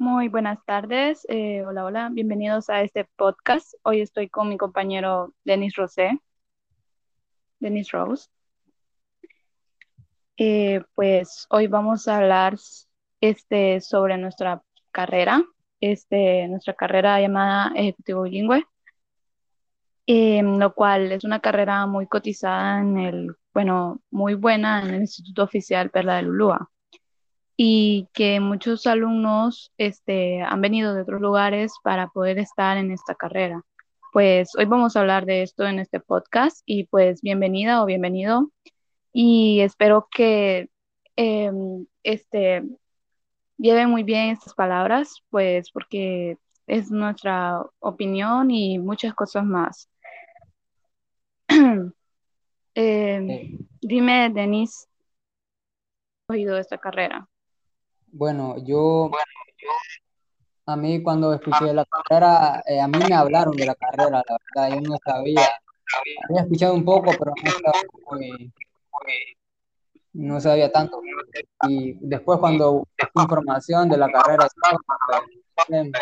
Muy buenas tardes. eh, hola, hola. Bienvenidos a este podcast. Hoy estoy con mi compañero Denis Rosé. Denis Rose. Eh, pues hoy vamos a hablar este, sobre nuestra carrera, este, nuestra carrera llamada Ejecutivo Bilingüe, em, lo cual es una carrera muy cotizada en el, bueno, muy buena en el Instituto Oficial Perla de Lulúa y que muchos alumnos este, han venido de otros lugares para poder estar en esta carrera. Pues hoy vamos a hablar de esto en este podcast y pues bienvenida o bienvenido y espero que em, este, lleven muy bien estas palabras, pues porque es nuestra opinión y muchas cosas más. Em, dime, Denis, ¿has oído esta carrera? Bueno, yo, a mí cuando escuché la carrera, eh, a mí me hablaron de la carrera, la verdad, yo no sabía, había escuchado un poco, pero no muy- no sabía tanto. Y después cuando busqué información de la carrera, me,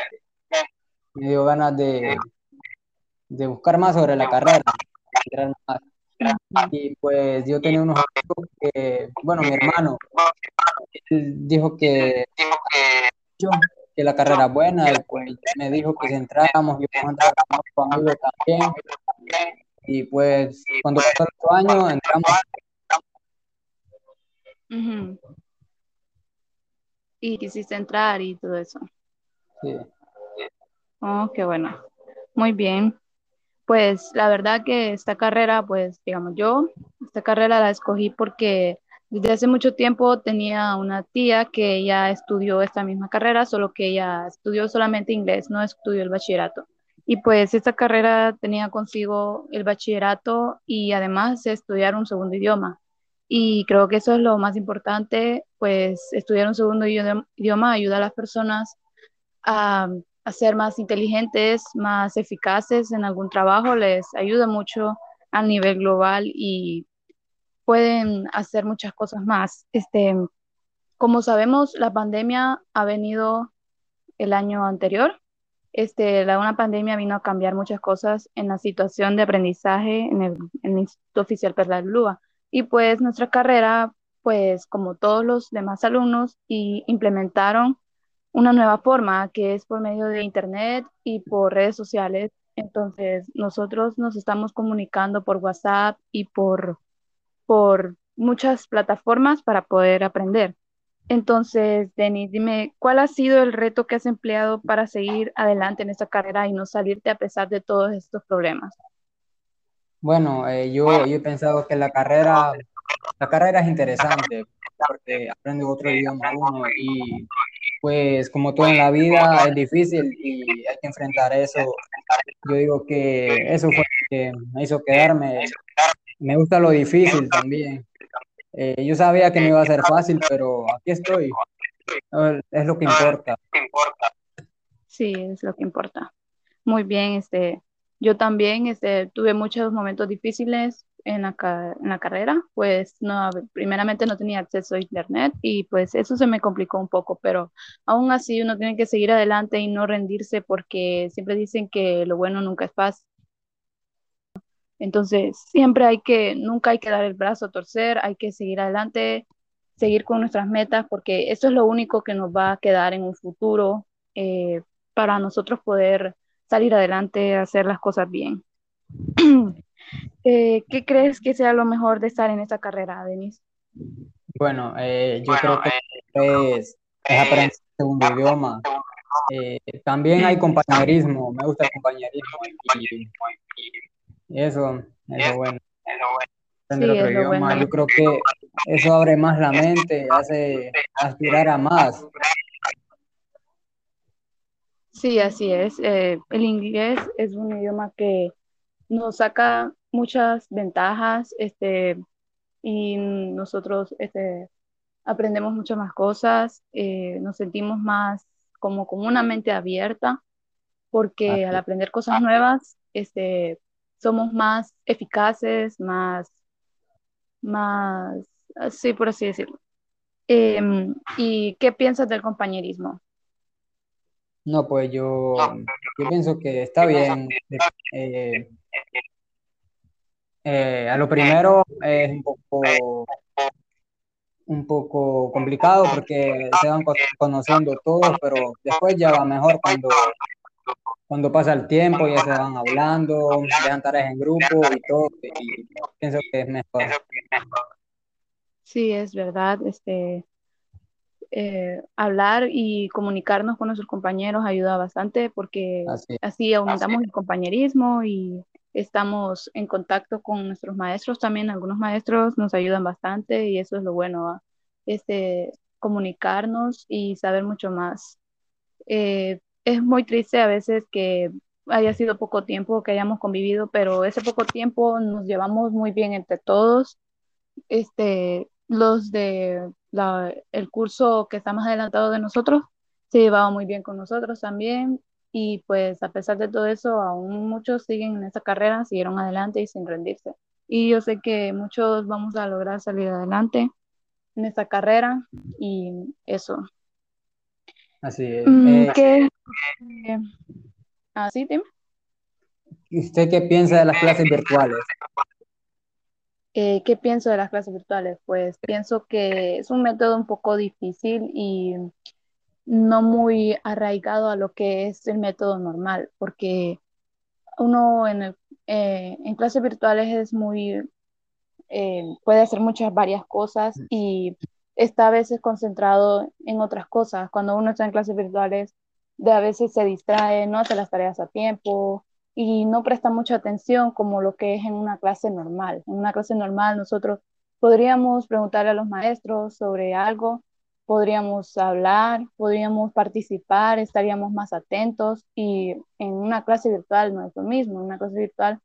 dio ganas de, de buscar más sobre la carrera, más. Y pues yo tenía unos amigos que, bueno, mi hermano, él dijo que, que la carrera es buena, y pues me dijo que si entramos, yo puedo entrar con también. Y pues cuando pasó el otro año, entramos. Y quisiste entrar y todo eso. Sí. Oh, qué bueno. Muy bien. Pues la verdad que esta carrera, pues digamos yo, esta carrera la escogí porque desde hace mucho tiempo tenía una tía que ella estudió esta misma carrera, solo que ella estudió solamente inglés, no estudió el bachillerato. Y pues esta carrera tenía consigo el bachillerato y además estudiar un segundo idioma. Y creo que eso es lo más importante, pues estudiar un segundo idioma ayuda a las personas a, a ser más inteligentes, más eficaces en algún trabajo, les ayuda mucho a nivel global y pueden hacer muchas cosas más. Este, como sabemos, la pandemia ha venido el año anterior. Este, la, una pandemia vino a cambiar muchas cosas en la situación de aprendizaje en el, Instituto Oficial Perla Lúa. Y pues nuestra carrera, pues como todos los demás alumnos, implementaron una nueva forma que es por medio de Internet y por redes sociales. Entonces, nosotros nos estamos comunicando por WhatsApp y por, por muchas plataformas para poder aprender. Entonces, Denis, dime, ¿cuál ha sido el reto que has empleado para seguir adelante en esta carrera y no salirte a pesar de todos estos problemas? Bueno, eh, yo, he pensado que la carrera, la carrera es interesante porque aprende otro idioma y pues como todo en la vida es difícil y hay que enfrentar eso. Yo digo que eso fue lo que me hizo quedarme. Me gusta lo difícil también. Eh, yo sabía que no iba a ser fácil, pero aquí estoy. Es lo que importa. Sí, es lo que importa. Muy bien, este, yo también este, tuve muchos momentos difíciles en la, en la carrera, pues no, primeramente no tenía acceso a internet y pues eso se me complicó un poco, pero aún así uno tiene que seguir adelante y no rendirse porque siempre dicen que lo bueno nunca es fácil. Entonces, siempre hay que, nunca hay que dar el brazo a torcer, hay que seguir adelante, seguir con nuestras metas, porque eso es lo único que nos va a quedar en un futuro eh, para nosotros poder salir adelante, hacer las cosas bien. Eh, ¿qué crees que sea lo mejor de estar en esta carrera, Denise? Bueno, eh, yo creo que es, es aprender un segundo idioma. Eh, también hay compañerismo, me gusta el compañerismo y, y eso, eso bueno. Aprender Sí, otro es lo idioma, bueno. yo creo que eso abre más la mente, hace aspirar a más. Sí, así es. Eh, el inglés es un idioma que nos saca muchas ventajas, este, y nosotros, este, aprendemos muchas más cosas, eh, nos sentimos más como con una mente abierta, porque al aprender cosas nuevas, este, somos más eficaces, más, más, sí, por así decirlo. Em, ¿y qué piensas del compañerismo? No, pues yo, yo pienso que está bien. Eh, eh, a lo primero es un poco, un poco complicado porque se van conociendo todos, pero después ya va mejor cuando, cuando pasa el tiempo, ya se van hablando, dejan tareas en grupo y todo, y pienso que es mejor. Sí, es verdad. Este, eh, hablar y comunicarnos con nuestros compañeros ayuda bastante porque así, aumentamos el compañerismo y estamos en contacto con nuestros maestros también. Algunos maestros nos ayudan bastante y eso es lo bueno, este, comunicarnos y saber mucho más. Eh, es muy triste a veces que haya sido poco tiempo que hayamos convivido, pero ese poco tiempo nos llevamos muy bien entre todos. Este, los de el curso que está más adelantado de nosotros se llevaba muy bien con nosotros también y pues a pesar de todo eso, aún muchos siguen en esa carrera, siguieron adelante y sin rendirse. Y yo sé que muchos vamos a lograr salir adelante en esta carrera y eso. Así es. Mm, eh, ¿Qué? ¿Así, Tim? ¿Usted qué piensa de las clases virtuales? Eh, ¿Qué pienso de las clases virtuales? Pues pienso que es un método un poco difícil y no muy arraigado a lo que es el método normal, porque uno en, eh, en clases virtuales es muy, eh, puede hacer muchas varias cosas y está a veces concentrado en otras cosas. Cuando uno está en clases virtuales, de a veces se distrae, no hace las tareas a tiempo, y no presta mucha atención como lo que es en una clase normal. En una clase normal nosotros podríamos preguntarle a los maestros sobre algo, podríamos hablar, podríamos participar, estaríamos más atentos y en una clase virtual no es lo mismo. En una clase virtual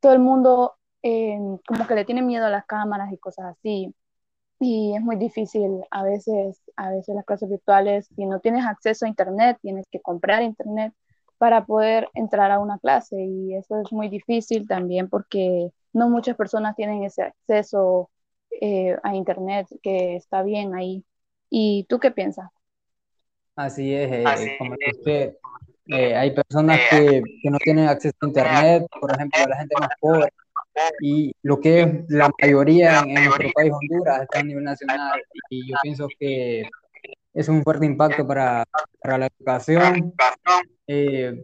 todo el mundo eh, como que le tiene miedo a las cámaras y cosas así. Y es muy difícil a veces, a veces las clases virtuales, si no tienes acceso a internet, tienes que comprar internet para poder entrar a una clase y eso es muy difícil también porque no muchas personas tienen ese acceso eh, a internet que está bien ahí. ¿Y tú qué piensas? Así es, eh, como usted, eh, hay personas que, que, no tienen acceso a internet, por ejemplo, la gente más pobre, y lo que es la mayoría en, nuestro país, Honduras, está a nivel nacional, y yo pienso que es un fuerte impacto para, para la educación eh,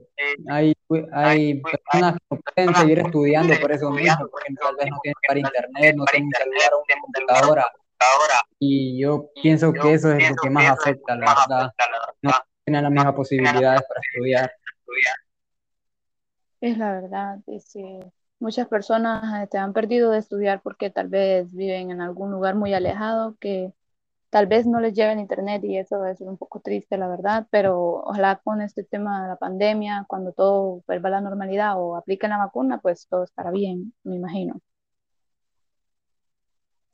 hay, hay personas que no pueden seguir estudiando por eso mismo, porque tal vez no tienen para internet, no tienen celular o una computadora. Y yo pienso que eso es lo que más afecta, la verdad. No tienen las mismas posibilidades para estudiar. Es la verdad, dice. Muchas personas te este, han perdido de estudiar porque tal vez viven en algún lugar muy alejado que tal vez no les lleve el internet y eso es un poco triste, la verdad, pero ojalá con este tema de la pandemia, cuando todo vuelva a la normalidad o apliquen la vacuna, pues todo estará bien, me imagino.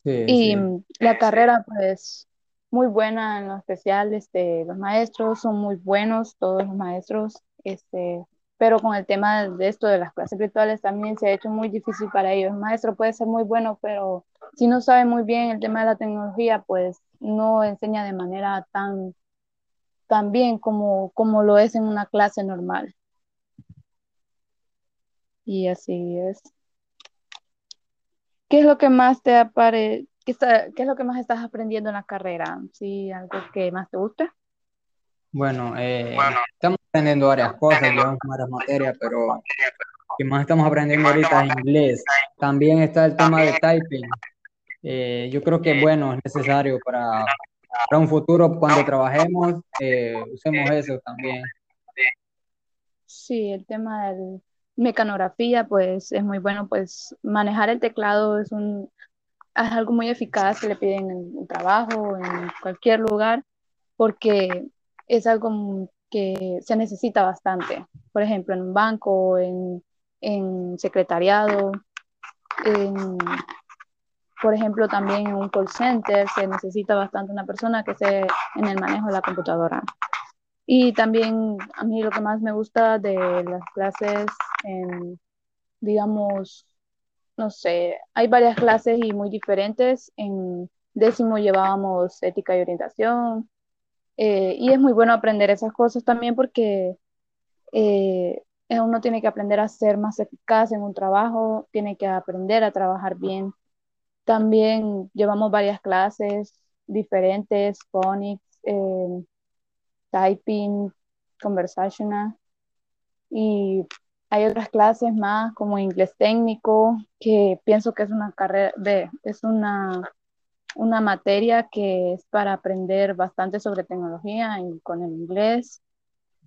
Y la carrera, pues, muy buena en lo especial, este, los maestros son muy buenos, todos los maestros, este, pero con el tema de esto de las clases virtuales también se ha hecho muy difícil para ellos. El maestro puede ser muy bueno, pero si no sabe muy bien el tema de la tecnología, pues no enseña de manera tan, tan bien como, como lo es en una clase normal. Y así es. ¿Qué es lo que más te apare qué, qué es lo que más estás aprendiendo en la carrera? ¿Sí, algo que más te gusta? Bueno, eh, estamos aprendiendo varias cosas, llevamos varias materias, pero lo que más estamos aprendiendo ahorita es inglés. También está el tema de typing. Eh, yo creo que, bueno, es necesario para, para un futuro cuando trabajemos, eh, usemos eso también. Sí, el tema de mecanografía, pues es muy bueno, pues manejar el teclado es, un, algo muy eficaz que le piden en el trabajo, en cualquier lugar, porque es algo que se necesita bastante. Por ejemplo, en un banco, en, en secretariado, por ejemplo, también en un call center se necesita bastante una persona que esté en el manejo de la computadora. Y también a mí lo que más me gusta de las clases, digamos, no sé, hay varias clases y muy diferentes. En décimo llevábamos ética y orientación, Eh, y es muy bueno aprender esas cosas también porque eh, uno tiene que aprender a ser más eficaz en un trabajo, tiene que aprender a trabajar bien. También llevamos varias clases diferentes, phonics, eh, typing, conversational, y hay otras clases más como inglés técnico, que pienso que es una carrera, de, es una, una materia que es para aprender bastante sobre tecnología y con el inglés.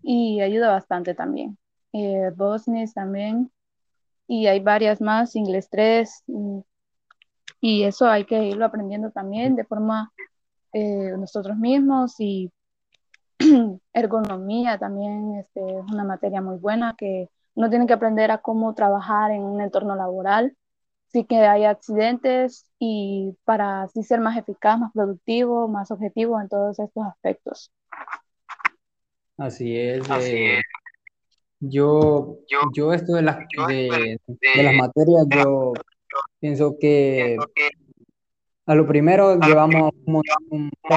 Y ayuda bastante también. Eh, Bosnis también, y hay varias más, inglés 3, y, y eso hay que irlo aprendiendo también de forma eh, nosotros mismos y ergonomía también este, es una materia muy buena que uno tiene que aprender a cómo trabajar en un entorno laboral, sí que hay accidentes y para así ser más eficaz, más productivo, más objetivo en todos estos aspectos. Así es. Eh, yo, yo esto de las, de, de las materias, yo pienso que a lo primero llevamos muchas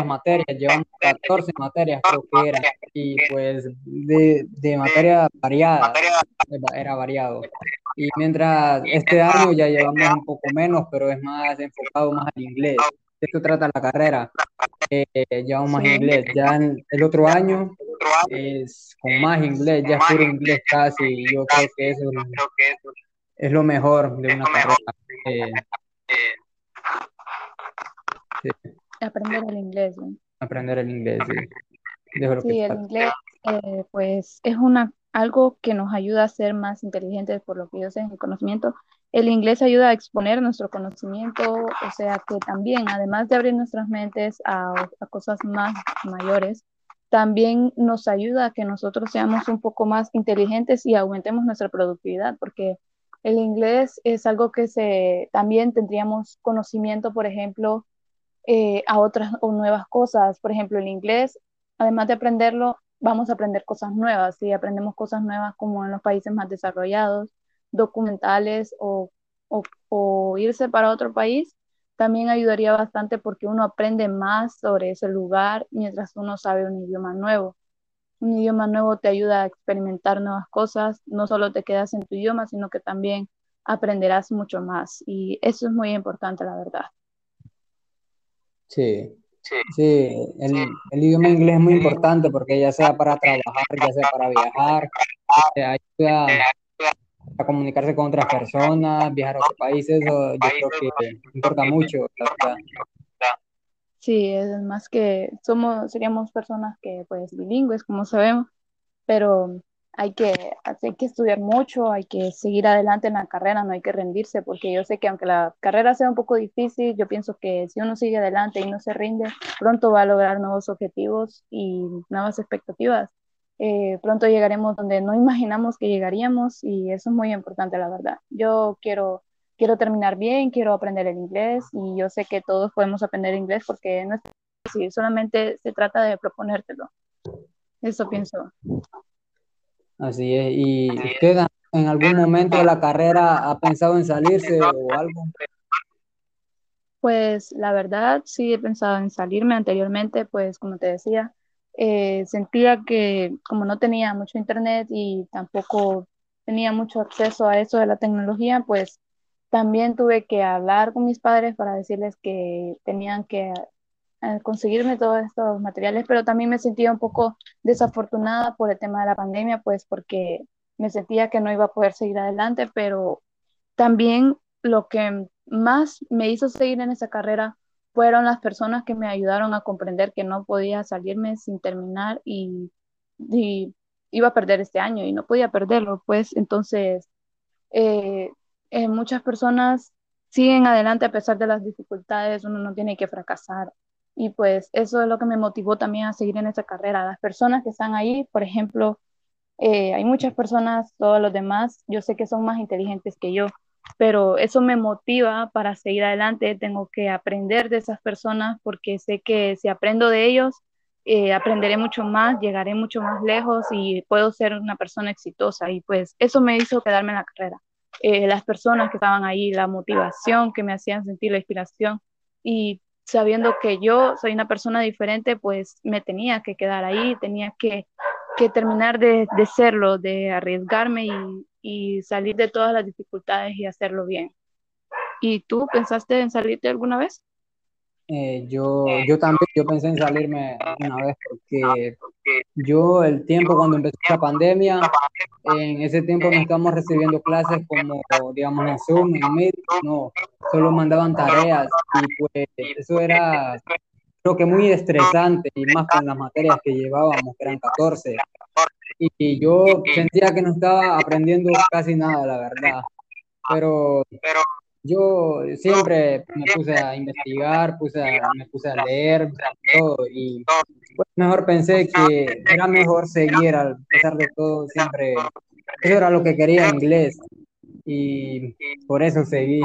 materias, llevamos 14 materias creo que eran, y pues de, de materias variadas, era variado. Y mientras este año ya llevamos un poco menos, pero es más enfocado más al inglés. De eso trata la carrera, eh, llevamos más inglés. Ya el otro año es con más inglés, ya es puro inglés casi, y yo creo que eso es, lo mejor de una carrera. Eh, Aprender el inglés. Aprender el inglés, sí. sí, el inglés, eh, pues es una, algo que nos ayuda a ser más inteligentes por lo que yo sé en el conocimiento. El inglés ayuda a exponer nuestro conocimiento, o sea que también, además de abrir nuestras mentes a, a cosas más mayores, también nos ayuda a que nosotros seamos un poco más inteligentes y aumentemos nuestra productividad, porque el inglés es algo que se, también tendríamos conocimiento, por ejemplo, eh, a otras o nuevas cosas. Por ejemplo, el inglés, además de aprenderlo, vamos a aprender cosas nuevas. Si aprendemos cosas nuevas como en los países más desarrollados, documentales o, o, irse para otro país, también ayudaría bastante porque uno aprende más sobre ese lugar mientras uno sabe un idioma nuevo. Un idioma nuevo te ayuda a experimentar nuevas cosas, no solo te quedas en tu idioma, sino que también aprenderás mucho más. Y eso es muy importante, la verdad. Sí, sí, el, el, idioma inglés es muy importante porque ya sea para trabajar, ya sea para viajar, ayuda a comunicarse con otras personas, viajar a otros países, yo creo que importa mucho, Sí, es más que somos, seríamos personas que pues bilingües, como sabemos, pero hay que, hay que estudiar mucho, hay que seguir adelante en la carrera, no hay que rendirse, porque yo sé que aunque la carrera sea un poco difícil, yo pienso que si uno sigue adelante y no se rinde, pronto va a lograr nuevos objetivos y nuevas expectativas. Eh, pronto llegaremos donde no imaginamos que llegaríamos y eso es muy importante, la verdad. Yo quiero, quiero terminar bien, quiero aprender el inglés y yo sé que todos podemos aprender inglés porque no es difícil, solamente se trata de proponértelo. Eso pienso. Así es. ¿Y usted en algún momento de la carrera ha pensado en salirse o algo? Pues la verdad sí he pensado en salirme anteriormente, pues como te decía, eh, sentía que como no tenía mucho internet y tampoco tenía mucho acceso a eso de la tecnología, pues también tuve que hablar con mis padres para decirles que tenían que conseguirme todos estos materiales, pero también me sentía un poco desafortunada por el tema de la pandemia, pues porque me sentía que no iba a poder seguir adelante, pero también lo que más me hizo seguir en esa carrera fueron las personas que me ayudaron a comprender que no podía salirme sin terminar y, iba a perder este año y no podía perderlo, pues. Entonces eh, eh, muchas personas siguen adelante a pesar de las dificultades, uno no tiene que fracasar, y pues eso es lo que me motivó también a seguir en esa carrera. Las personas que están ahí, por ejemplo, eh, hay muchas personas, todos los demás, yo sé que son más inteligentes que yo, pero eso me motiva para seguir adelante. Tengo que aprender de esas personas porque sé que si aprendo de ellos, eh, aprenderé mucho más, llegaré mucho más lejos y puedo ser una persona exitosa. Y pues eso me hizo quedarme en la carrera. Eh, las personas que estaban ahí, la motivación que me hacían sentir la inspiración. Y sabiendo que yo soy una persona diferente, pues me tenía que quedar ahí, tenía que, que terminar de, de, serlo, de arriesgarme y, y salir de todas las dificultades y hacerlo bien. ¿Y tú pensaste en salirte alguna vez? Eh, yo, yo también, yo pensé en salirme una vez porque yo el tiempo cuando empezó la pandemia, en ese tiempo no estábamos recibiendo clases como, digamos, en Zoom, en Meet, no, solo mandaban tareas y pues eso era, creo que muy estresante y más con las materias que llevábamos, que eran 14. Y yo sentía que no estaba aprendiendo casi nada, la verdad. Pero yo siempre me puse a investigar, puse me puse a leer todo y pues mejor pensé que era mejor seguir a pesar de todo, siempre eso era lo que quería inglés y por eso seguí.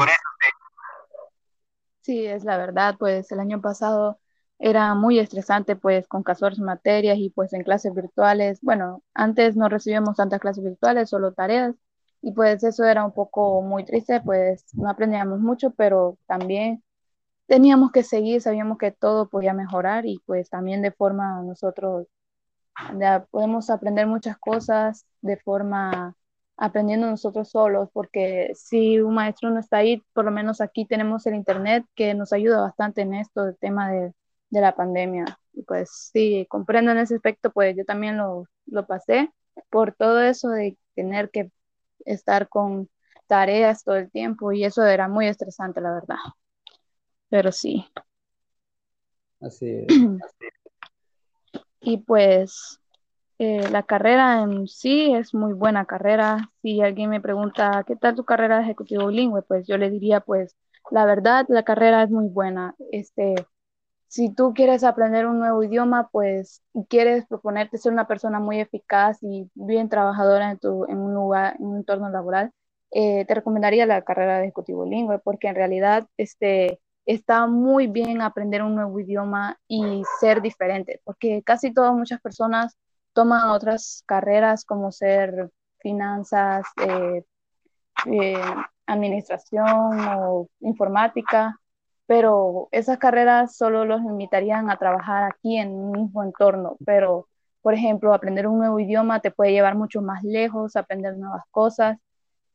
Sí, es la verdad, pues el año pasado era muy estresante pues con 14 materias y pues en clases virtuales, bueno, antes no recibíamos tantas clases virtuales, solo tareas y pues eso era un poco muy triste, pues no aprendíamos mucho, pero también teníamos que seguir, sabíamos que todo podía mejorar y pues también de forma nosotros ya podemos aprender muchas cosas de forma aprendiendo nosotros solos, porque si un maestro no está ahí, por lo menos aquí tenemos el internet que nos ayuda bastante en esto, el tema de, de la pandemia. Y pues sí, comprendo en ese aspecto, pues yo también lo, lo pasé por todo eso de tener que estar con tareas todo el tiempo y eso era muy estresante, la verdad. Pero sí. Así es. Y pues eh, la carrera en sí es muy buena carrera. Si alguien me pregunta, ¿qué tal tu carrera de ejecutivo bilingüe? Pues yo le diría, pues la verdad, la carrera es muy buena. Este, si tú quieres aprender un nuevo idioma, pues quieres proponerte ser una persona muy eficaz y bien trabajadora en, tu, en un lugar, en un entorno laboral, eh, te recomendaría la carrera de ejecutivo bilingüe, porque en realidad este, está muy bien aprender un nuevo idioma y ser diferente, porque casi todas, muchas personas toman otras carreras como ser finanzas, eh, eh, administración o informática, pero esas carreras solo los invitarían a trabajar aquí en un mismo entorno, pero por ejemplo, aprender un nuevo idioma te puede llevar mucho más lejos, aprender nuevas cosas.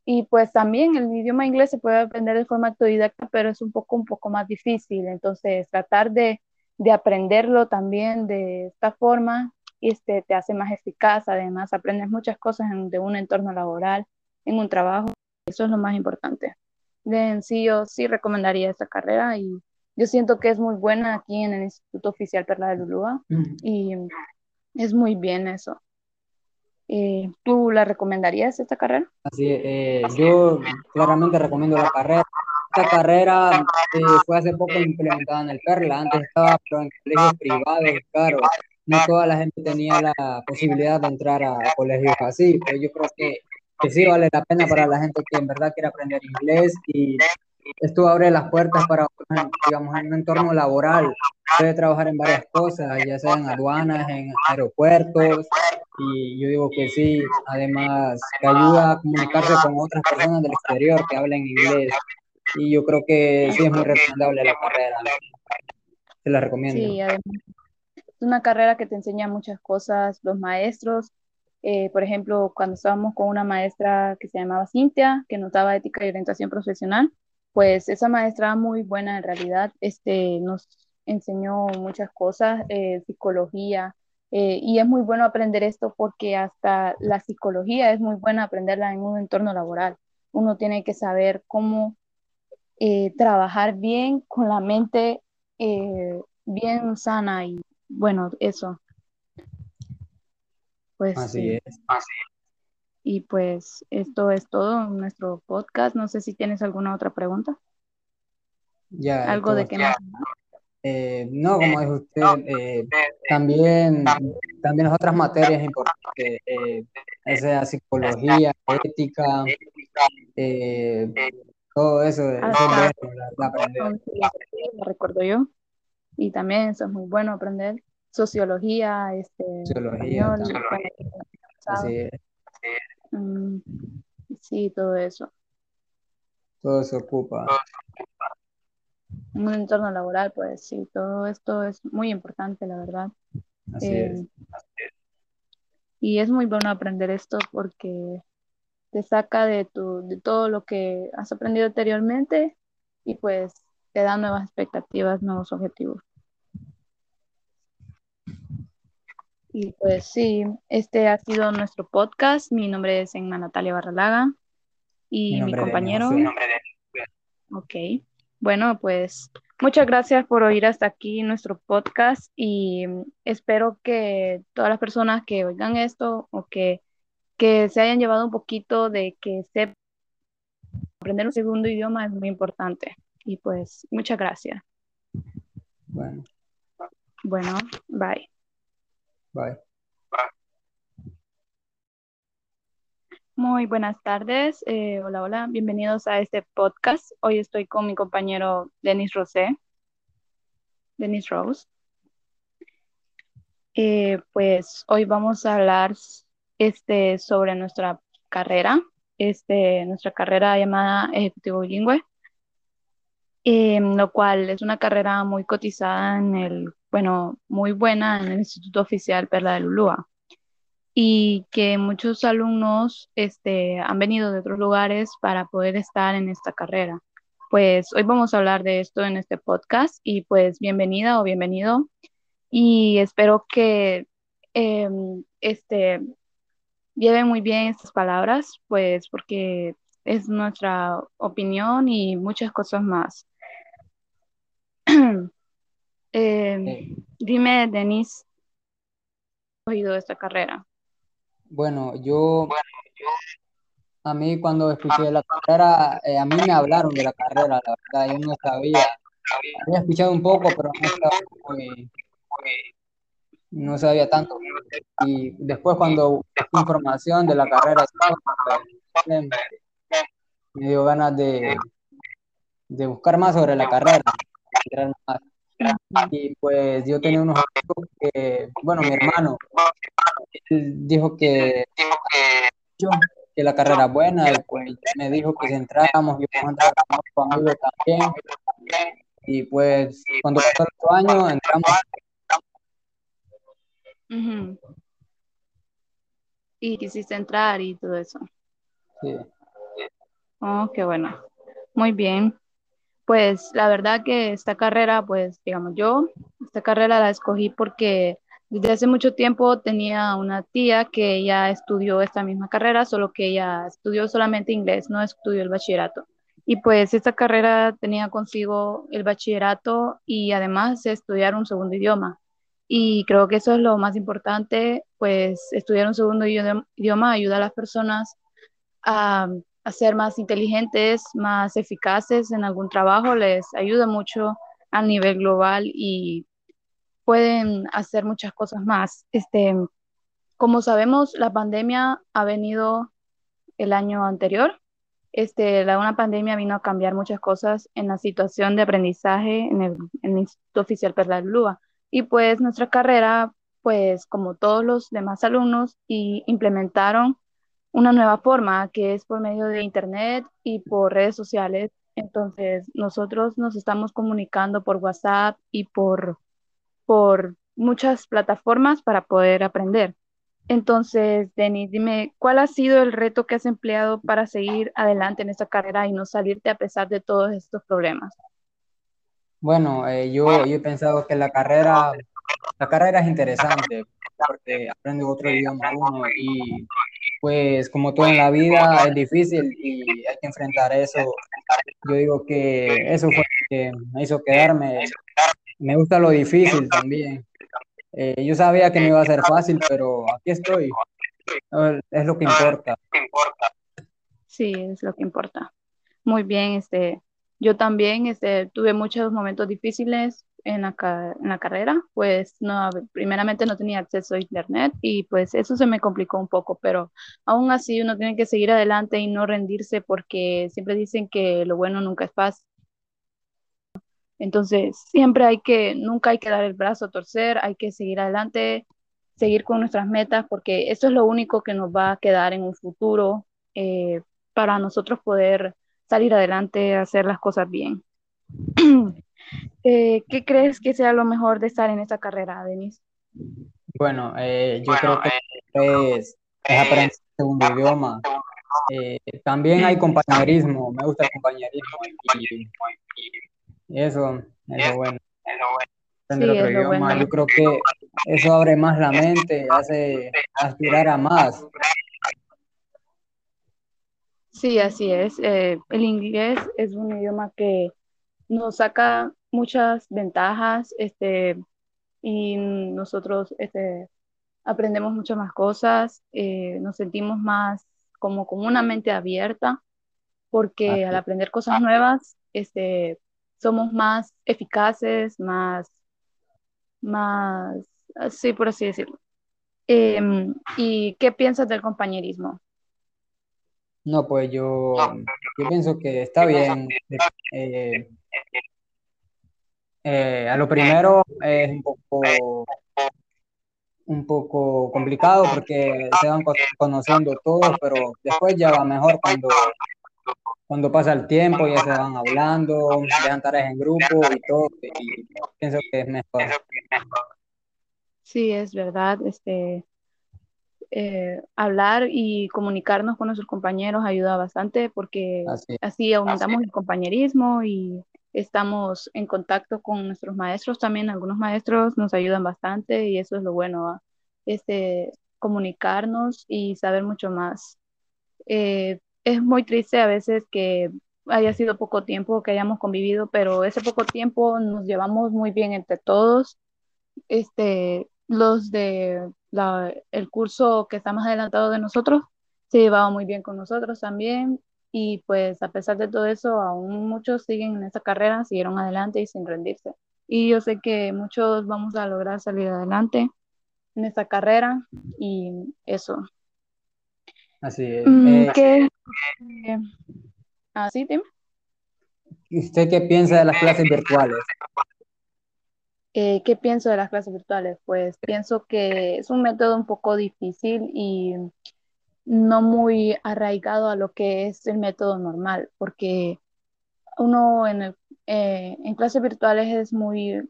Y pues también el idioma inglés se puede aprender de forma autodidacta, pero es un poco, un poco más difícil. Entonces, tratar de, de aprenderlo también de esta forma este, te hace más eficaz. Además, aprendes muchas cosas de un entorno laboral, en un trabajo. Eso es lo más importante de en sí yo sí recomendaría esta carrera y yo siento que es muy buena aquí en el Instituto Oficial Perla de Lulúa y es muy bien eso. Eh, ¿Tú la recomendarías esta carrera? Así, eh, yo claramente recomiendo la carrera. Esta carrera eh, fue hace poco implementada en el Perla, antes estaba pero en colegios privados, claro, no toda la gente tenía la posibilidad de entrar a colegios así, pero yo creo que que sí vale la pena para la gente que en verdad quiere aprender inglés y esto abre las puertas para, digamos, en un entorno laboral. Puede trabajar en varias cosas, ya sea en aduanas, en aeropuertos, y yo digo que sí, además que ayuda a comunicarse con otras personas del exterior que hablen inglés. Y yo creo que sí es muy recomendable la carrera. Se la recomiendo. Sí, además es una carrera que te enseña muchas cosas. Los maestros eh, por ejemplo, cuando estábamos con una maestra que se llamaba Cintia, que nos daba ética y orientación profesional, pues esa maestra muy buena en realidad, este, nos enseñó muchas cosas, eh, psicología, eh, y es muy bueno aprender esto porque hasta la psicología es muy buena aprenderla en un entorno laboral. Uno tiene que saber cómo trabajar bien con la mente bien sana y bueno, eso. Pues Así es. Y pues esto es todo en nuestro podcast. No sé si tienes alguna otra pregunta. Ya, Algo de que más. Eh, no, como dijo usted, eh, también, también las otras materias importantes, eh, esa psicología, ética, eh, todo eso, es bueno, la aprender. Lo recuerdo yo. Y también eso es muy bueno aprender. Sociología, este, Sociología, español, Así es, mm, sí, todo eso. todo se ocupa. un entorno laboral, pues sí, todo esto es muy importante, la verdad. Así Eh, es. y es muy bueno aprender esto porque te saca de tu, de todo lo que has aprendido anteriormente y pues te da nuevas expectativas, nuevos objetivos. Y pues sí, este ha sido nuestro podcast. Mi nombre es Enma Natalia Barralaga Mi y mi nombre es Denis compañero. José. Ok. Bueno, pues muchas gracias por oír hasta aquí nuestro podcast y espero que todas las personas que oigan esto o que, que se hayan llevado un poquito de que sepan aprender un segundo idioma es muy importante. Y pues muchas gracias. Bueno, Bueno, bye. Bye. Muy buenas tardes. eh, hola, hola. Bienvenidos a este podcast. Hoy estoy con mi compañero Denis Rosé. Denis Rose. Eh, pues hoy vamos a hablar este, sobre nuestra carrera, este, nuestra carrera llamada Ejecutivo Bilingüe, eh, lo cual es una carrera muy cotizada en el, bueno, muy buena en el Instituto Oficial Perla de Lulúa y que muchos alumnos este, han venido de otros lugares para poder estar en esta carrera. Pues hoy vamos a hablar de esto en este podcast y pues bienvenida o bienvenido y espero que eh, este, lleven muy bien estas palabras, pues porque es nuestra opinión y muchas cosas más. Eh, Eh, dime, Denis, ¿has oído esta carrera? bueno, yo, a mí cuando escuché la carrera, eh, a mí me hablaron de la carrera, la verdad, yo no sabía. Había escuchado un poco, pero no estaba muy- no sabía tanto. Y después cuando busqué información de la carrera, me dio ganas de, de buscar más sobre la carrera, más. Y pues yo tenía unos amigos que, bueno, mi hermano, él dijo que, que la carrera es buena y pues me dijo que si entráramos, yo a entrar con otro amigo también. Y pues cuando pasó el otro año, entramos. Y quisiste entrar y todo eso. Sí. Oh, qué bueno. Muy bien. Pues la verdad que esta carrera, pues digamos yo, esta carrera la escogí porque desde hace mucho tiempo tenía una tía que ella estudió esta misma carrera, solo que ella estudió solamente inglés, no estudió el bachillerato. Y pues esta carrera tenía consigo el bachillerato y además estudiar un segundo idioma. Y creo que eso es lo más importante, pues estudiar un segundo idioma ayuda a las personas a, a ser más inteligentes, más eficaces en algún trabajo, les ayuda mucho a nivel global y pueden hacer muchas cosas más. Este, como sabemos, la pandemia ha venido el año anterior. Este, la, una pandemia vino a cambiar muchas cosas en la situación de aprendizaje en el, Instituto Oficial Perla Lúa. Y pues nuestra carrera, pues como todos los demás alumnos, y implementaron una nueva forma que es por medio de Internet y por redes sociales. Entonces, nosotros nos estamos comunicando por WhatsApp y por, por muchas plataformas para poder aprender. Entonces, Denis, dime, ¿cuál ha sido el reto que has empleado para seguir adelante en esta carrera y no salirte a pesar de todos estos problemas? Bueno, eh, yo, he pensado que la carrera, la carrera es interesante porque aprende otro idioma y pues como todo en la vida es difícil y hay que enfrentar eso. Yo digo que eso fue lo que me hizo quedarme. Me gusta lo difícil también. Eh, yo sabía que no iba a ser fácil, pero aquí estoy. Es lo que importa. Sí, es lo que importa. Muy bien, este, yo también este, tuve muchos momentos difíciles en la, en la carrera, pues no, primeramente no tenía acceso a internet y pues eso se me complicó un poco, pero aún así uno tiene que seguir adelante y no rendirse porque siempre dicen que lo bueno nunca es fácil. Entonces, siempre hay que, nunca hay que dar el brazo a torcer, hay que seguir adelante, seguir con nuestras metas, porque eso es lo único que nos va a quedar en un futuro eh, para nosotros poder salir adelante, hacer las cosas bien. Eh, ¿qué crees que sea lo mejor de estar en esta carrera, Denise? Bueno, eh, yo creo que es, es aprender un segundo idioma. Eh, también hay compañerismo, me gusta el compañerismo y, y eso, eso bueno. Aprender Sí, otro es lo idioma, bueno. yo creo que eso abre más la mente, hace aspirar a más. Sí, así es. Eh, el inglés es un idioma que nos saca muchas ventajas, este, y nosotros, este, aprendemos muchas más cosas, eh, nos sentimos más como con una mente abierta, porque al aprender cosas nuevas, este, somos más eficaces, más, más, sí, por así decirlo. Em, ¿y qué piensas del compañerismo? no, pues yo, yo pienso que está bien. eh, eh, a lo primero es un poco un poco complicado porque se van co- conociendo todos, pero después ya va mejor cuando, cuando pasa el tiempo, ya se van hablando, dejan tareas en grupo y todo, y pienso que es mejor. Sí, es verdad, este, eh, hablar y comunicarnos con nuestros compañeros ayuda bastante porque Así, así aumentamos el compañerismo y estamos en contacto con nuestros maestros también. Algunos maestros nos ayudan bastante y eso es lo bueno, ¿va? Este, comunicarnos y saber mucho más. Eh, es muy triste a veces que haya sido poco tiempo que hayamos convivido, pero ese poco tiempo nos llevamos muy bien entre todos este, los de la, el curso que está más adelantado de nosotros se llevaba muy bien con nosotros también y pues a pesar de todo eso, aún muchos siguen en esa carrera, siguieron adelante y sin rendirse. Y yo sé que muchos vamos a lograr salir adelante en esta carrera y eso. así es. Mm, Eh, ¿Qué? eh, ah, sí, dime. ¿usted qué piensa de las clases virtuales? Eh, ¿qué pienso de las clases virtuales? Pues pienso que es un método un poco difícil y no muy arraigado a lo que es el método normal, porque uno en, el, eh, en clases virtuales es muy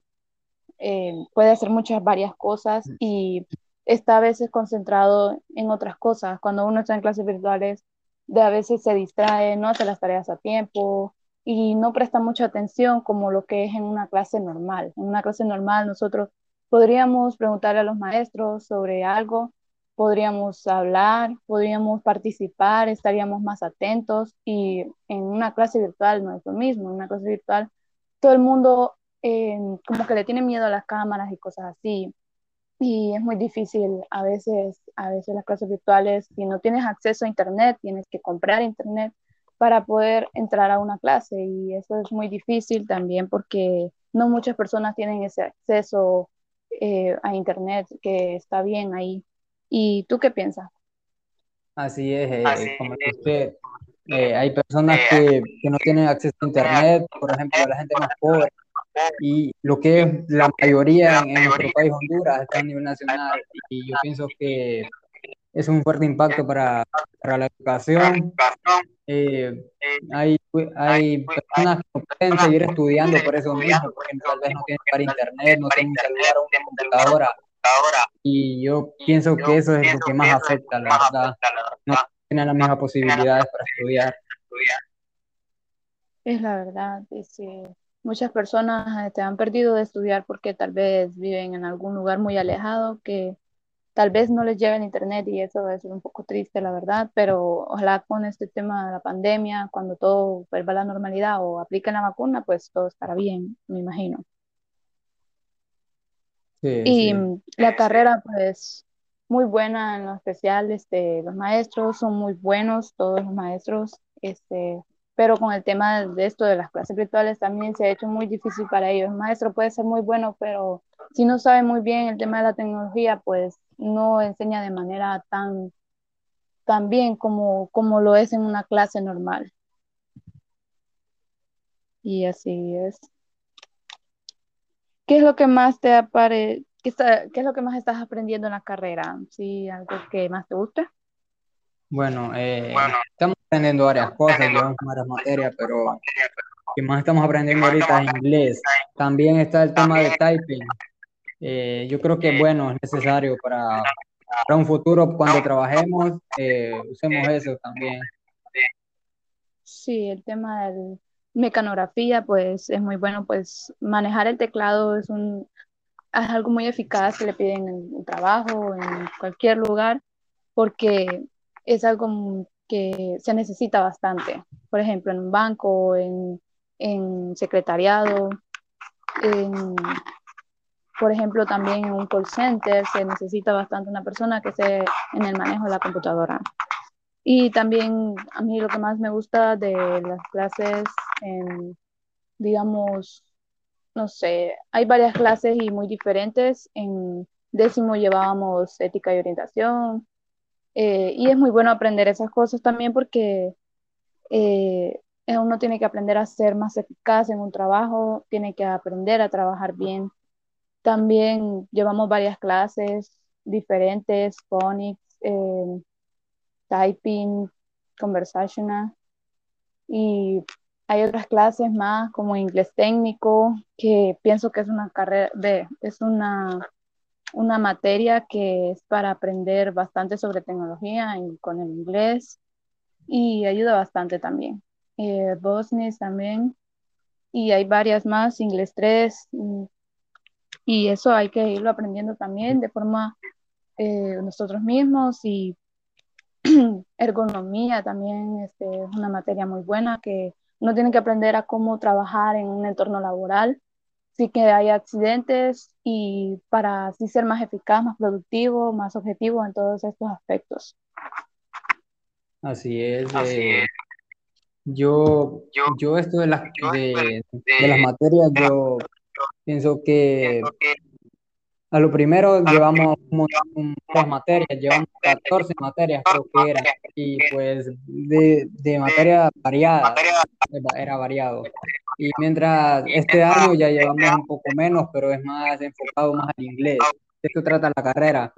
eh, puede hacer muchas varias cosas y está a veces concentrado en otras cosas. Cuando uno está en clases virtuales, de a veces se distrae, no hace las tareas a tiempo y no presta mucha atención como lo que es en una clase normal. En una clase normal nosotros podríamos preguntarle a los maestros sobre algo, podríamos hablar, podríamos participar, estaríamos más atentos y en una clase virtual no es lo mismo. En una clase virtual todo el mundo eh, como que le tiene miedo a las cámaras y cosas así. Y es muy difícil a veces, a veces las clases virtuales, si no tienes acceso a internet, tienes que comprar internet para poder entrar a una clase y eso es muy difícil también porque no muchas personas tienen ese acceso eh, a internet que está bien ahí. ¿Y tú qué piensas? Así es, eh, como dice usted, eh, hay personas que, que no tienen acceso a internet, por ejemplo, la gente más pobre, y lo que es la mayoría en, en nuestro país, Honduras, está a nivel nacional, y yo pienso que es un fuerte impacto para, para la educación. Eh, hay, hay personas que no pueden seguir estudiando por eso mismo, porque tal vez no tienen para internet, no tienen un celular o una computadora, y yo pienso que eso es lo que más afecta, la verdad. No tienen las mismas posibilidades para estudiar. Es la verdad, dice, muchas personas este, han perdido de estudiar porque tal vez viven en algún lugar muy alejado que tal vez no les llega el internet y eso es un poco triste, la verdad, pero ojalá con este tema de la pandemia, cuando todo vuelva a la normalidad o apliquen la vacuna, pues todo estará bien, me imagino. Sí, Y sí. mm, la carrera, pues, muy buena en lo especial, este, los maestros son muy buenos, todos los maestros, este, pero con el tema de esto de las clases virtuales también se ha hecho muy difícil para ellos. El maestro puede ser muy bueno, pero si no sabe muy bien el tema de la tecnología, pues no enseña de manera tan, tan bien como, como lo es en una clase normal. Y así es. ¿Qué es lo que más te apare qué, está, qué es lo que más estás aprendiendo en la carrera? ¿Sí, algo que más te gusta? Bueno, eh, estamos aprendiendo varias cosas, llevamos varias materias, pero que más estamos aprendiendo ahorita es inglés. También está el tema de typing. Eh, yo creo que, bueno, es necesario para, para un futuro cuando trabajemos, eh, usemos eso también. Sí, el tema de mecanografía, pues es muy bueno, pues manejar el teclado es un es algo muy eficaz que le piden en un trabajo, en cualquier lugar, porque es algo que se necesita bastante. Por ejemplo, en un banco, en, en secretariado, en, por ejemplo, también en un call center se necesita bastante una persona que esté en el manejo de la computadora. Y también a mí lo que más me gusta de las clases, en, digamos, no sé, hay varias clases y muy diferentes. En décimo llevábamos ética y orientación. Eh, y es muy bueno aprender esas cosas también porque eh, uno tiene que aprender a ser más eficaz en un trabajo, tiene que aprender a trabajar bien. También llevamos varias clases diferentes, phonics, eh, typing, conversational. Y hay otras clases más como inglés técnico, que pienso que es una carrera es una, una materia que es para aprender bastante sobre tecnología y con el inglés y ayuda bastante también. Eh, también, y hay varias más, inglés 3, y eso hay que irlo aprendiendo también de forma eh, nosotros mismos y ergonomía también este, es una materia muy buena que uno tiene que aprender a cómo trabajar en un entorno laboral, sí que hay accidentes y para así ser más eficaz, más productivo, más objetivo en todos estos aspectos. Así es. Eh, yo, yo esto de las, de, de las materias, yo pienso que a lo primero llevamos muchas materias, llevamos 14 materias creo que eran, y pues de, de materia variada, era variado. Y mientras este año ya llevamos un poco menos, pero es más enfocado más al inglés. De esto trata la carrera,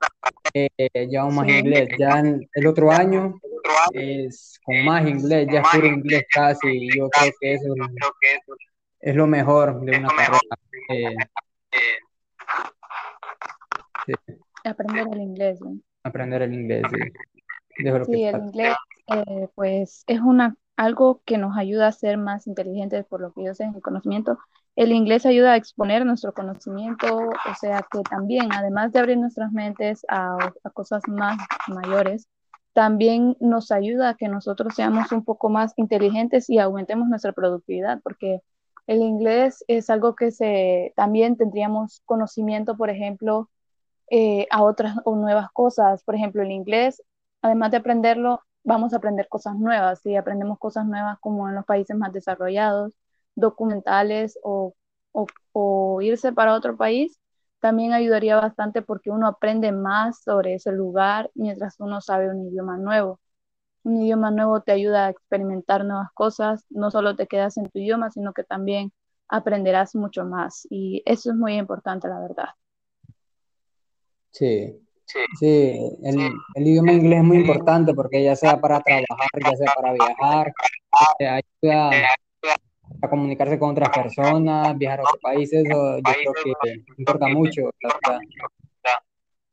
eh, llevamos más inglés. Ya el otro año es con más inglés, ya es puro inglés casi, yo creo que eso es lo mejor de una carrera. Eh, Aprender el inglés. Aprender el inglés, sí. sí, el inglés, eh, pues es una, algo que nos ayuda a ser más inteligentes por lo que yo sé en el conocimiento. El inglés ayuda a exponer nuestro conocimiento, o sea que también, además de abrir nuestras mentes a, a cosas más mayores, también nos ayuda a que nosotros seamos un poco más inteligentes y aumentemos nuestra productividad, porque el inglés es algo que se, también tendríamos conocimiento, por ejemplo, eh, a otras o nuevas cosas. Por ejemplo, el inglés, además de aprenderlo, vamos a aprender cosas nuevas. Si aprendemos cosas nuevas como en los países más desarrollados, documentales o, o irse para otro país, también ayudaría bastante porque uno aprende más sobre ese lugar mientras uno sabe un idioma nuevo. Un idioma nuevo te ayuda a experimentar nuevas cosas, no solo te quedas en tu idioma, sino que también aprenderás mucho más y eso es muy importante, la verdad. Sí, sí, el, el, idioma inglés es muy importante porque ya sea para trabajar, ya sea para viajar, ayuda a comunicarse con otras personas, viajar a otros países, yo creo que importa mucho,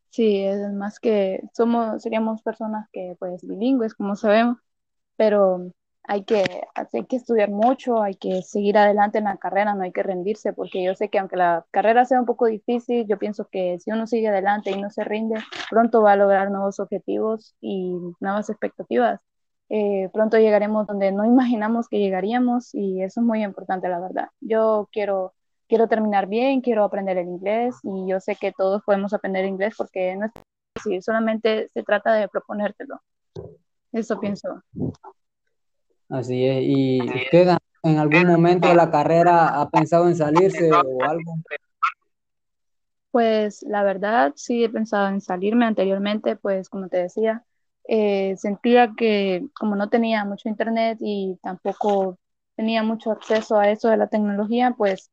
Sí, es más que somos, seríamos personas que pues bilingües, como sabemos, pero hay que, hay que estudiar mucho, hay que seguir adelante en la carrera, no hay que rendirse, porque yo sé que aunque la carrera sea un poco difícil, yo pienso que si uno sigue adelante y no se rinde, pronto va a lograr nuevos objetivos y nuevas expectativas. Eh, pronto llegaremos donde no imaginamos que llegaríamos y eso es muy importante, la verdad. Yo quiero, quiero terminar bien, quiero aprender el inglés y yo sé que todos podemos aprender inglés porque no es difícil, solamente se trata de proponértelo. Eso pienso. Así es. ¿Y usted en algún momento de la carrera ha pensado en salirse o algo? Pues la verdad sí he pensado en salirme anteriormente, pues como te decía, eh, sentía que como no tenía mucho internet y tampoco tenía mucho acceso a eso de la tecnología, pues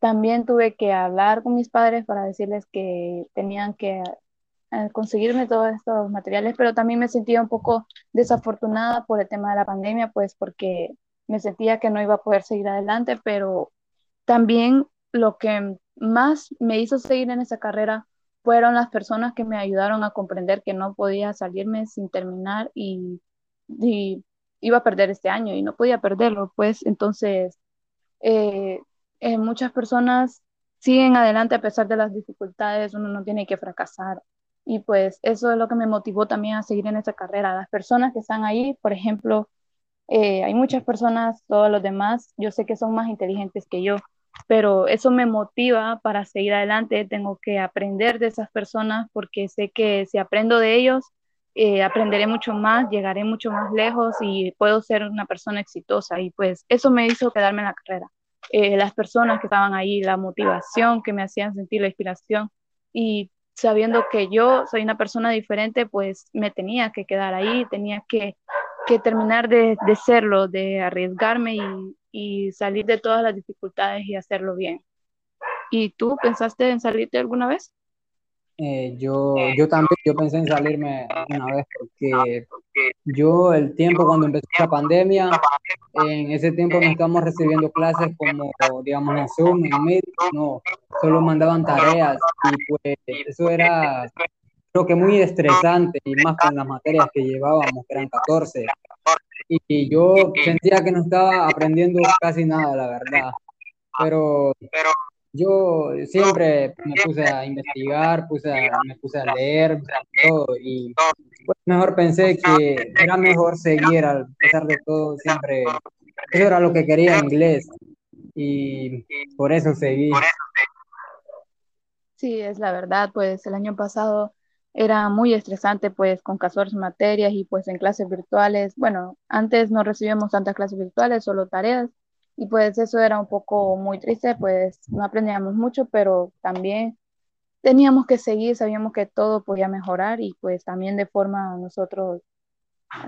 también tuve que hablar con mis padres para decirles que tenían que conseguirme todos estos materiales, pero también me sentía un poco desafortunada por el tema de la pandemia, pues porque me sentía que no iba a poder seguir adelante, pero también lo que más me hizo seguir en esa carrera fueron las personas que me ayudaron a comprender que no podía salirme sin terminar y, iba a perder este año y no podía perderlo, pues entonces eh, eh, muchas personas siguen adelante a pesar de las dificultades, uno no tiene que fracasar. Y pues eso es lo que me motivó también a seguir en esa carrera. Las personas que están ahí, por ejemplo, eh, hay muchas personas, todos los demás, yo sé que son más inteligentes que yo, pero eso me motiva para seguir adelante. Tengo que aprender de esas personas porque sé que si aprendo de ellos, eh, aprenderé mucho más, llegaré mucho más lejos y puedo ser una persona exitosa. Y pues eso me hizo quedarme en la carrera. Eh, las personas que estaban ahí, la motivación que me hacían sentir la inspiración y sabiendo que yo soy una persona diferente, pues me tenía que quedar ahí, tenía que, que terminar de, de serlo, de arriesgarme y, y salir de todas las dificultades y hacerlo bien. ¿Y tú pensaste en salirte alguna vez? Eh, yo, yo también, yo pensé en salirme una vez porque yo el tiempo cuando empezó la pandemia, en ese tiempo no estábamos recibiendo clases como, digamos, en Zoom, en Meet, no, solo mandaban tareas y pues eso era, creo que muy estresante y más con las materias que llevábamos, que eran 14 y yo sentía que no estaba aprendiendo casi nada, la verdad. Pero yo siempre me puse a investigar, puse me puse a leer todo y pues, mejor pensé que era mejor seguir a pesar de todo, siempre eso era lo que quería inglés y por eso seguí. Sí, es la verdad, pues el año pasado era muy estresante pues con 14 materias y pues en clases virtuales, bueno, antes no recibíamos tantas clases virtuales, solo tareas y pues eso era un poco muy triste, pues no aprendíamos mucho, pero también teníamos que seguir, sabíamos que todo podía mejorar y pues también de forma nosotros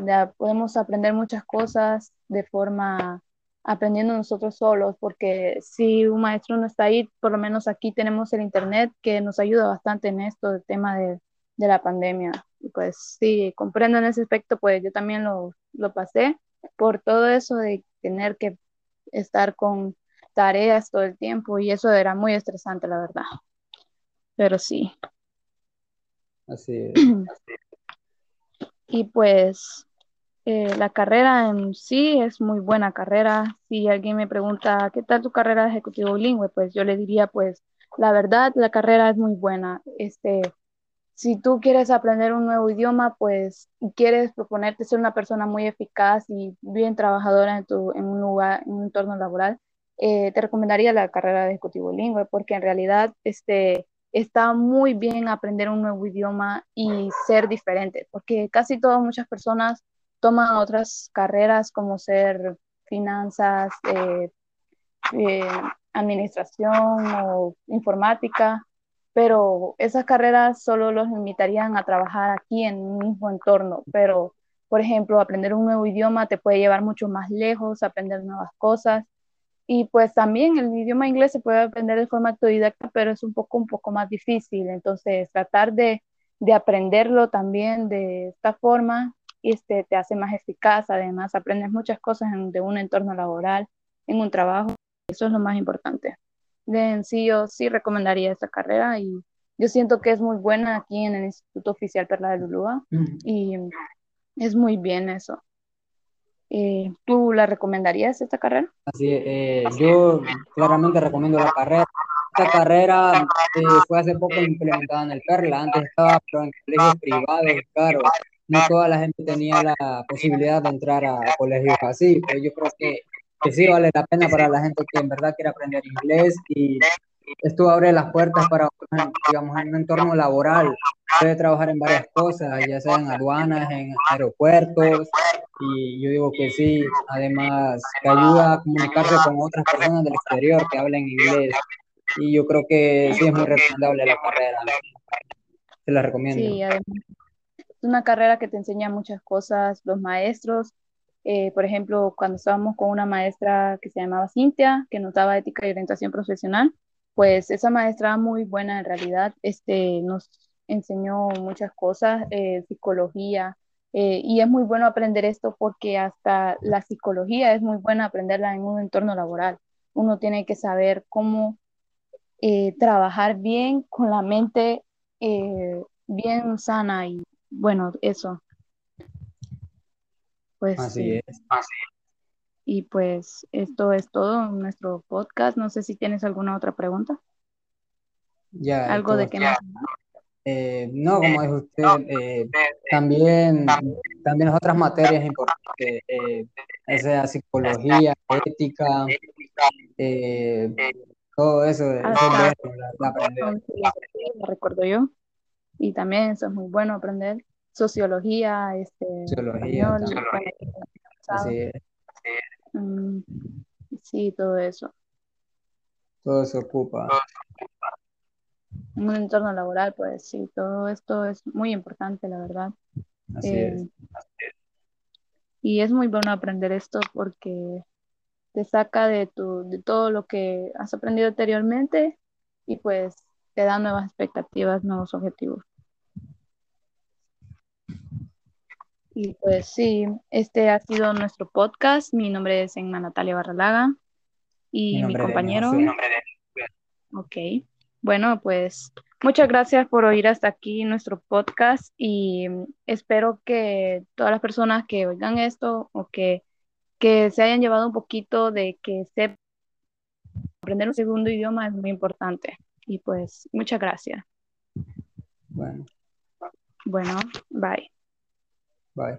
ya podemos aprender muchas cosas de forma aprendiendo nosotros solos, porque si un maestro no está ahí, por lo menos aquí tenemos el internet que nos ayuda bastante en esto, el tema de de la pandemia. Y pues sí, comprendo en ese aspecto, pues yo también lo, lo pasé por todo eso de tener que estar con tareas todo el tiempo y eso era muy estresante, la verdad. Pero sí. Así es. Y pues eh, la carrera en sí es muy buena carrera. Si alguien me pregunta, ¿qué tal tu carrera de ejecutivo bilingüe? Pues yo le diría, pues la verdad, la carrera es muy buena. Este, si tú quieres aprender un nuevo idioma, pues quieres proponerte ser una persona muy eficaz y bien trabajadora en, tu, en un lugar, en un entorno laboral, eh, te recomendaría la carrera de ejecutivo bilingüe, porque en realidad este, está muy bien aprender un nuevo idioma y ser diferente, porque casi todas, muchas personas toman otras carreras como ser finanzas, eh, eh, administración o informática, pero esas carreras solo los limitarían a trabajar aquí en un mismo entorno, pero por ejemplo, aprender un nuevo idioma te puede llevar mucho más lejos, aprender nuevas cosas. Y pues también el idioma inglés se puede aprender de forma autodidacta, pero es un poco, un poco más difícil. Entonces, tratar de, de aprenderlo también de esta forma este, te hace más eficaz. Además, aprendes muchas cosas de un entorno laboral, en un trabajo. Eso es lo más importante de sí, yo sí recomendaría esta carrera y yo siento que es muy buena aquí en el Instituto Oficial Perla de Lulúa y es muy bien eso. Eh, ¿Tú la recomendarías esta carrera? Así, eh, yo claramente recomiendo la carrera. Esta carrera eh, fue hace poco implementada en el Perla, antes estaba pero en colegios privados, claro, no toda la gente tenía la posibilidad de entrar a colegios así, pero yo creo que que sí vale la pena para la gente que en verdad quiere aprender inglés y esto abre las puertas para, digamos, en un entorno laboral. Puede trabajar en varias cosas, ya sea en aduanas, en aeropuertos, y yo digo que sí, además que ayuda a comunicarse con otras personas del exterior que hablen inglés. Y yo creo que sí es muy recomendable la carrera. Se la recomiendo. Sí, además, es una carrera que te enseña muchas cosas. Los maestros eh, por ejemplo, cuando estábamos con una maestra que se llamaba Cintia, que nos daba ética y orientación profesional, pues esa maestra muy buena en realidad, este, nos enseñó muchas cosas, eh, psicología, Eh, y es muy bueno aprender esto porque hasta la psicología es muy buena aprenderla en un entorno laboral. Uno tiene que saber cómo eh, trabajar bien con la mente eh, bien sana y bueno, eso. Pues Así sí. es. Y pues esto es todo en nuestro podcast. No sé si tienes alguna otra pregunta. Ya, Algo de que más. eh, no, como dijo usted, eh, también, también las otras materias importantes, eh, o sea, psicología, ética, eh, todo eso, eso es Hasta bueno, la, la recuerdo yo. Y también eso es muy bueno aprender. Sociología, este, Sociología, español, mm, sí, todo eso. todo se ocupa. Un entorno laboral, pues sí, todo esto es muy importante, la verdad. Así Eh, es. y es muy bueno aprender esto porque te saca de, tu, de todo lo que has aprendido anteriormente y pues te da nuevas expectativas, nuevos objetivos. Y pues sí, este ha sido nuestro podcast. Mi nombre es Enma Natalia Barralaga Mi y mi nombre es compañero. José. Ok. Bueno, pues muchas gracias por oír hasta aquí nuestro podcast y espero que todas las personas que oigan esto o que, que se hayan llevado un poquito de que sepan aprender un segundo idioma es muy importante. Y pues muchas gracias. Bueno, Bueno, bye. Bye.